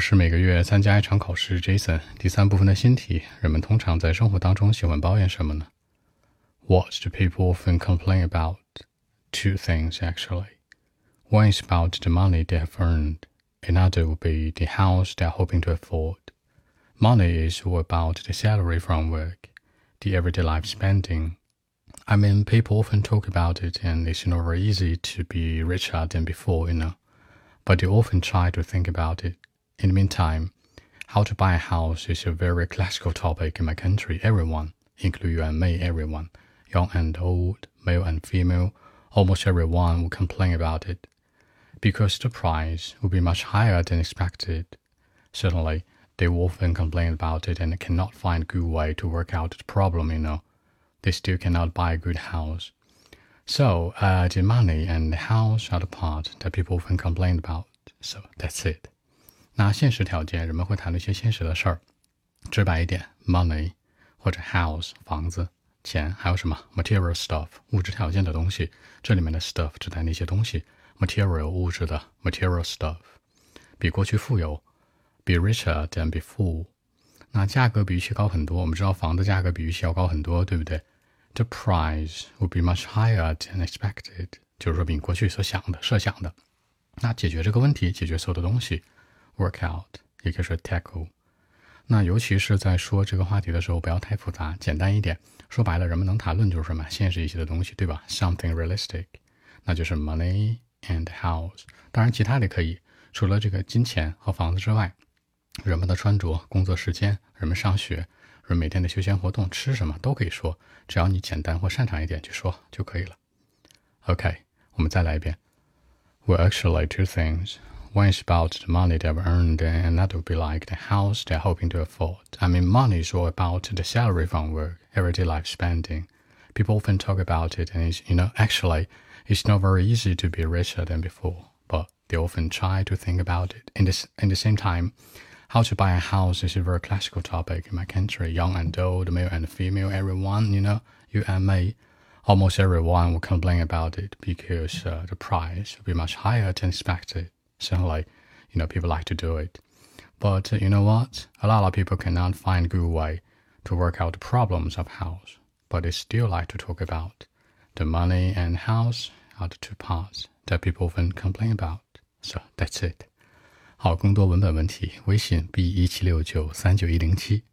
是每个月参加一场考试，Jason。第三部分的新题：人们通常在生活当中喜欢抱怨什么呢？What do people often complain about? Two things, actually. One is about the money they have earned. Another would be the house they are hoping to afford. Money is all about the salary from work, the everyday life spending. I mean, people often talk about it, and it's not very easy to be richer than before, you know. But they often try to think about it. In the meantime, how to buy a house is a very classical topic in my country. Everyone, including you and me, everyone, young and old, male and female, almost everyone will complain about it. Because the price will be much higher than expected. Certainly, they will often complain about it and cannot find a good way to work out the problem, you know. They still cannot buy a good house. So, uh, the money and the house are the part that people often complain about. So, that's it. 那现实条件，人们会谈论一些现实的事儿。直白一点，money 或者 house 房子、钱，还有什么 material stuff 物质条件的东西。这里面的 stuff 指代那些东西，material 物质的 material stuff，比过去富有，be richer than before。那价格比预期高很多。我们知道房子价格比预期要高很多，对不对？The price would be much higher than expected，就是说比过去所想的、设想的。那解决这个问题，解决所有的东西。Work out，也可以说 tackle。那尤其是在说这个话题的时候，不要太复杂，简单一点。说白了，人们能谈论就是什么现实一些的东西，对吧？Something realistic，那就是 money and house。当然，其他的可以，除了这个金钱和房子之外，人们的穿着、工作时间、人们上学、人每天的休闲活动、吃什么都可以说，只要你简单或擅长一点去说就可以了。OK，我们再来一遍。We actually, two things. One is about the money they've earned, and that would be like the house they're hoping to afford. I mean, money is all about the salary from work, everyday life spending. People often talk about it, and it's, you know, actually, it's not very easy to be richer than before, but they often try to think about it. In, this, in the same time, how to buy a house is a very classical topic in my country. Young and old, male and female, everyone, you know, you and me, almost everyone will complain about it because uh, the price will be much higher than expected. Certainly, you know, people like to do it. But uh, you know what? A lot of people cannot find a good way to work out the problems of house, but they still like to talk about the money and house are the two parts that people often complain about. So that's it. 好，更多文本问题，微信 b 一七六九三九一零七。